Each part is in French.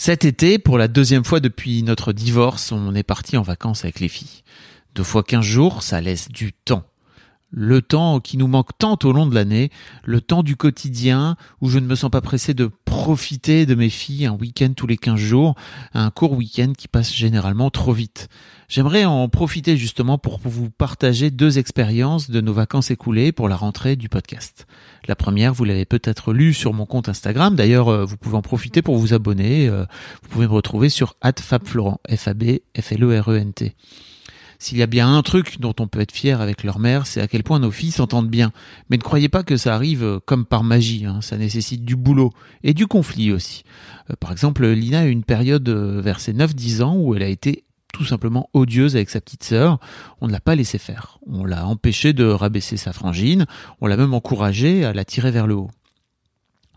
Cet été, pour la deuxième fois depuis notre divorce, on est parti en vacances avec les filles. Deux fois quinze jours, ça laisse du temps le temps qui nous manque tant au long de l'année, le temps du quotidien où je ne me sens pas pressé de profiter de mes filles un week-end tous les 15 jours, un court week-end qui passe généralement trop vite. J'aimerais en profiter justement pour vous partager deux expériences de nos vacances écoulées pour la rentrée du podcast. La première, vous l'avez peut-être lu sur mon compte Instagram, d'ailleurs euh, vous pouvez en profiter pour vous abonner, euh, vous pouvez me retrouver sur @fabflorent. S'il y a bien un truc dont on peut être fier avec leur mère, c'est à quel point nos filles s'entendent bien. Mais ne croyez pas que ça arrive euh, comme par magie, hein. ça nécessite du boulot et du conflit aussi. Euh, par exemple, Lina a eu une période euh, vers ses 9-10 ans où elle a été tout simplement odieuse avec sa petite sœur. On ne l'a pas laissé faire. On l'a empêché de rabaisser sa frangine. On l'a même encouragé à la tirer vers le haut.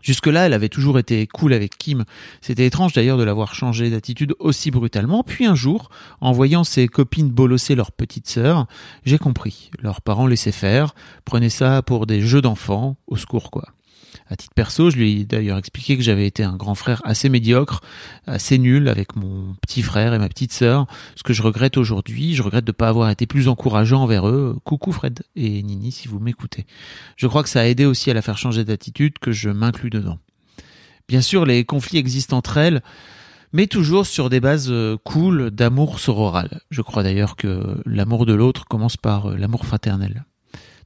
Jusque-là, elle avait toujours été cool avec Kim. C'était étrange d'ailleurs de l'avoir changé d'attitude aussi brutalement. Puis un jour, en voyant ses copines bolosser leur petite sœur, j'ai compris. Leurs parents laissaient faire, prenaient ça pour des jeux d'enfants, au secours quoi. À titre perso, je lui ai d'ailleurs expliqué que j'avais été un grand frère assez médiocre, assez nul avec mon petit frère et ma petite sœur. Ce que je regrette aujourd'hui, je regrette de ne pas avoir été plus encourageant envers eux. Coucou Fred et Nini si vous m'écoutez. Je crois que ça a aidé aussi à la faire changer d'attitude que je m'inclus dedans. Bien sûr, les conflits existent entre elles, mais toujours sur des bases euh, cool d'amour sororal. Je crois d'ailleurs que l'amour de l'autre commence par euh, l'amour fraternel.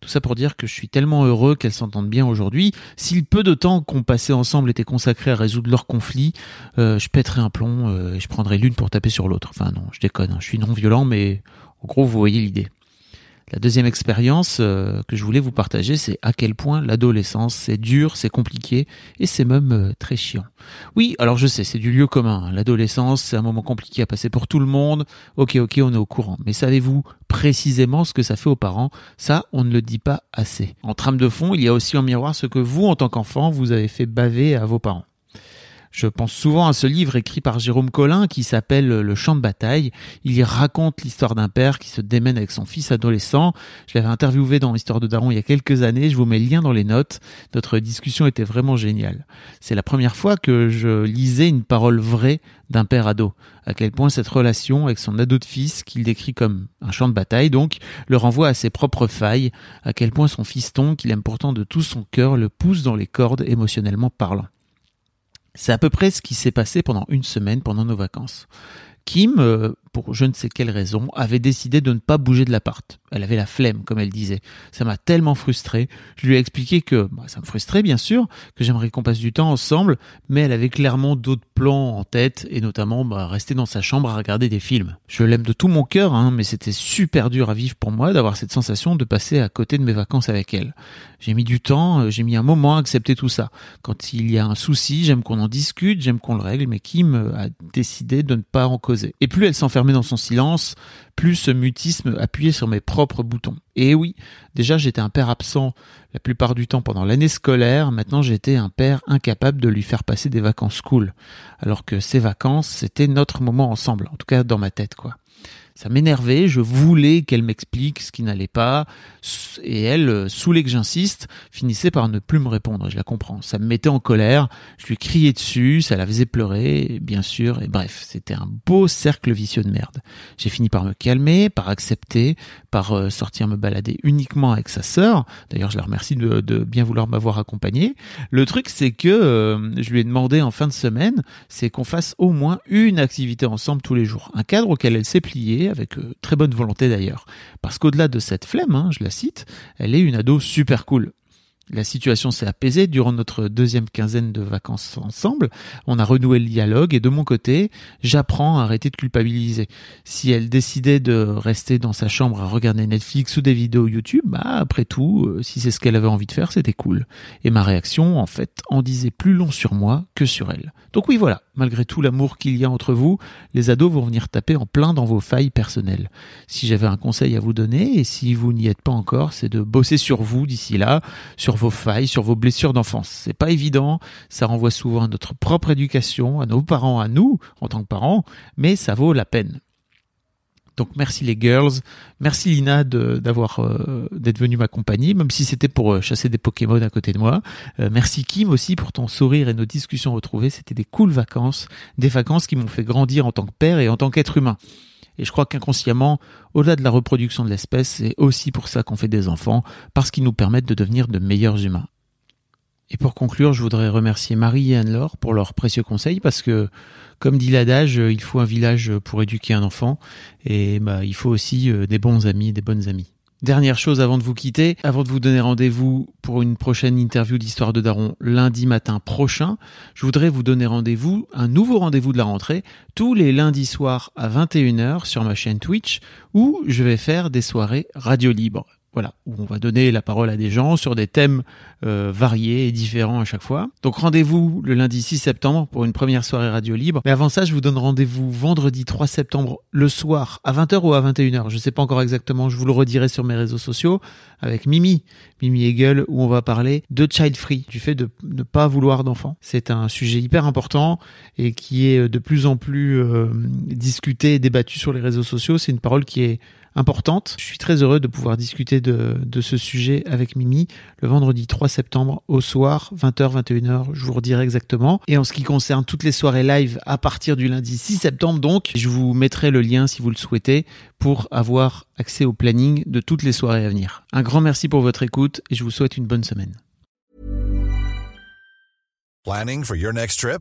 Tout ça pour dire que je suis tellement heureux qu'elles s'entendent bien aujourd'hui. Si le peu de temps qu'on passait ensemble était consacré à résoudre leurs conflits, euh, je pèterais un plomb euh, et je prendrais l'une pour taper sur l'autre. Enfin non, je déconne, hein. je suis non violent, mais en gros vous voyez l'idée. La deuxième expérience euh, que je voulais vous partager, c'est à quel point l'adolescence, c'est dur, c'est compliqué et c'est même euh, très chiant. Oui, alors je sais, c'est du lieu commun. Hein. L'adolescence, c'est un moment compliqué à passer pour tout le monde. Ok, ok, on est au courant. Mais savez-vous précisément ce que ça fait aux parents? Ça, on ne le dit pas assez. En trame de fond, il y a aussi en miroir ce que vous, en tant qu'enfant, vous avez fait baver à vos parents. Je pense souvent à ce livre écrit par Jérôme Collin qui s'appelle Le champ de bataille. Il y raconte l'histoire d'un père qui se démène avec son fils adolescent. Je l'avais interviewé dans l'histoire de Daron il y a quelques années. Je vous mets le lien dans les notes. Notre discussion était vraiment géniale. C'est la première fois que je lisais une parole vraie d'un père ado. À quel point cette relation avec son ado de fils, qu'il décrit comme un champ de bataille, donc, le renvoie à ses propres failles. À quel point son fiston, qu'il aime pourtant de tout son cœur, le pousse dans les cordes émotionnellement parlant. C'est à peu près ce qui s'est passé pendant une semaine pendant nos vacances. Kim, euh, pour je ne sais quelle raison, avait décidé de ne pas bouger de l'appart. Elle avait la flemme, comme elle disait. Ça m'a tellement frustré. Je lui ai expliqué que bah, ça me frustrait, bien sûr, que j'aimerais qu'on passe du temps ensemble, mais elle avait clairement d'autres plans en tête, et notamment bah, rester dans sa chambre à regarder des films. Je l'aime de tout mon cœur, hein, mais c'était super dur à vivre pour moi d'avoir cette sensation de passer à côté de mes vacances avec elle. J'ai mis du temps, euh, j'ai mis un moment à accepter tout ça. Quand il y a un souci, j'aime qu'on en discute, j'aime qu'on le règle, mais Kim a décidé de ne pas en causer. Et plus elle s'enferme dans son silence, plus ce mutisme appuyait sur mes propres boutons. Et oui, déjà j'étais un père absent la plupart du temps pendant l'année scolaire, maintenant j'étais un père incapable de lui faire passer des vacances cool. Alors que ces vacances, c'était notre moment ensemble, en tout cas dans ma tête quoi ça m'énervait, je voulais qu'elle m'explique ce qui n'allait pas, et elle, euh, saoulée que j'insiste, finissait par ne plus me répondre, je la comprends. Ça me mettait en colère, je lui criais dessus, ça la faisait pleurer, bien sûr, et bref, c'était un beau cercle vicieux de merde. J'ai fini par me calmer, par accepter, par euh, sortir me balader uniquement avec sa sœur, d'ailleurs je la remercie de, bien vouloir m'avoir accompagné. Le truc c'est que euh, je lui ai demandé en fin de semaine, c'est qu'on fasse au moins une activité ensemble tous les jours, un cadre auquel elle s'est pliée, avec euh, très bonne volonté d'ailleurs. Parce qu'au-delà de cette flemme, hein, je la cite, elle est une ado super cool. La situation s'est apaisée durant notre deuxième quinzaine de vacances ensemble. On a renoué le dialogue et de mon côté, j'apprends à arrêter de culpabiliser. Si elle décidait de rester dans sa chambre à regarder Netflix ou des vidéos YouTube, bah après tout, euh, si c'est ce qu'elle avait envie de faire, c'était cool. Et ma réaction, en fait, en disait plus long sur moi que sur elle. Donc oui, voilà, malgré tout l'amour qu'il y a entre vous, les ados vont venir taper en plein dans vos failles personnelles. Si j'avais un conseil à vous donner, et si vous n'y êtes pas encore, c'est de bosser sur vous d'ici là, sur vos failles, sur vos blessures d'enfance. C'est pas évident, ça renvoie souvent à notre propre éducation, à nos parents, à nous, en tant que parents, mais ça vaut la peine. Donc merci les girls, merci Lina d'avoir euh, d'être venue m'accompagner, même si c'était pour euh, chasser des Pokémon à côté de moi. Euh, merci Kim aussi pour ton sourire et nos discussions retrouvées. C'était des cool vacances, des vacances qui m'ont fait grandir en tant que père et en tant qu'être humain. Et je crois qu'inconsciemment, au-delà de la reproduction de l'espèce, c'est aussi pour ça qu'on fait des enfants, parce qu'ils nous permettent de devenir de meilleurs humains. Et pour conclure, je voudrais remercier Marie et Anne-Laure pour leurs précieux conseils, parce que, comme dit l'adage, il faut un village pour éduquer un enfant, et bah, il faut aussi euh, des bons amis, des bonnes amies. Dernière chose avant de vous quitter, avant de vous donner rendez-vous pour une prochaine interview d'Histoire de Daron lundi matin prochain, je voudrais vous donner rendez-vous, un nouveau rendez-vous de la rentrée, tous les lundis soirs à 21h sur ma chaîne Twitch, où je vais faire des soirées radio libre. Voilà, où on va donner la parole à des gens sur des thèmes euh, variés et différents à chaque fois. Donc rendez-vous le lundi 6 septembre pour une première soirée radio libre. Mais avant ça, je vous donne rendez-vous vendredi 3 septembre le soir à 20h ou à 21h. Je ne sais pas encore exactement, je vous le redirai sur mes réseaux sociaux avec Mimi, Mimi Hegel, où on va parler de child free, du fait de ne pas vouloir d'enfants. C'est un sujet hyper important et qui est de plus en plus euh, discuté et débattu sur les réseaux sociaux. C'est une parole qui est importante. Je suis très heureux de pouvoir discuter de, de ce sujet avec Mimi le vendredi 3 septembre au soir, 20h, 21h, je vous redirai exactement. Et en ce qui concerne toutes les soirées live à partir du lundi 6 septembre, donc, je vous mettrai le lien si vous le souhaitez pour avoir accès au planning de toutes les soirées à venir. Un grand merci pour votre écoute et je vous souhaite une bonne semaine. Planning for your next trip?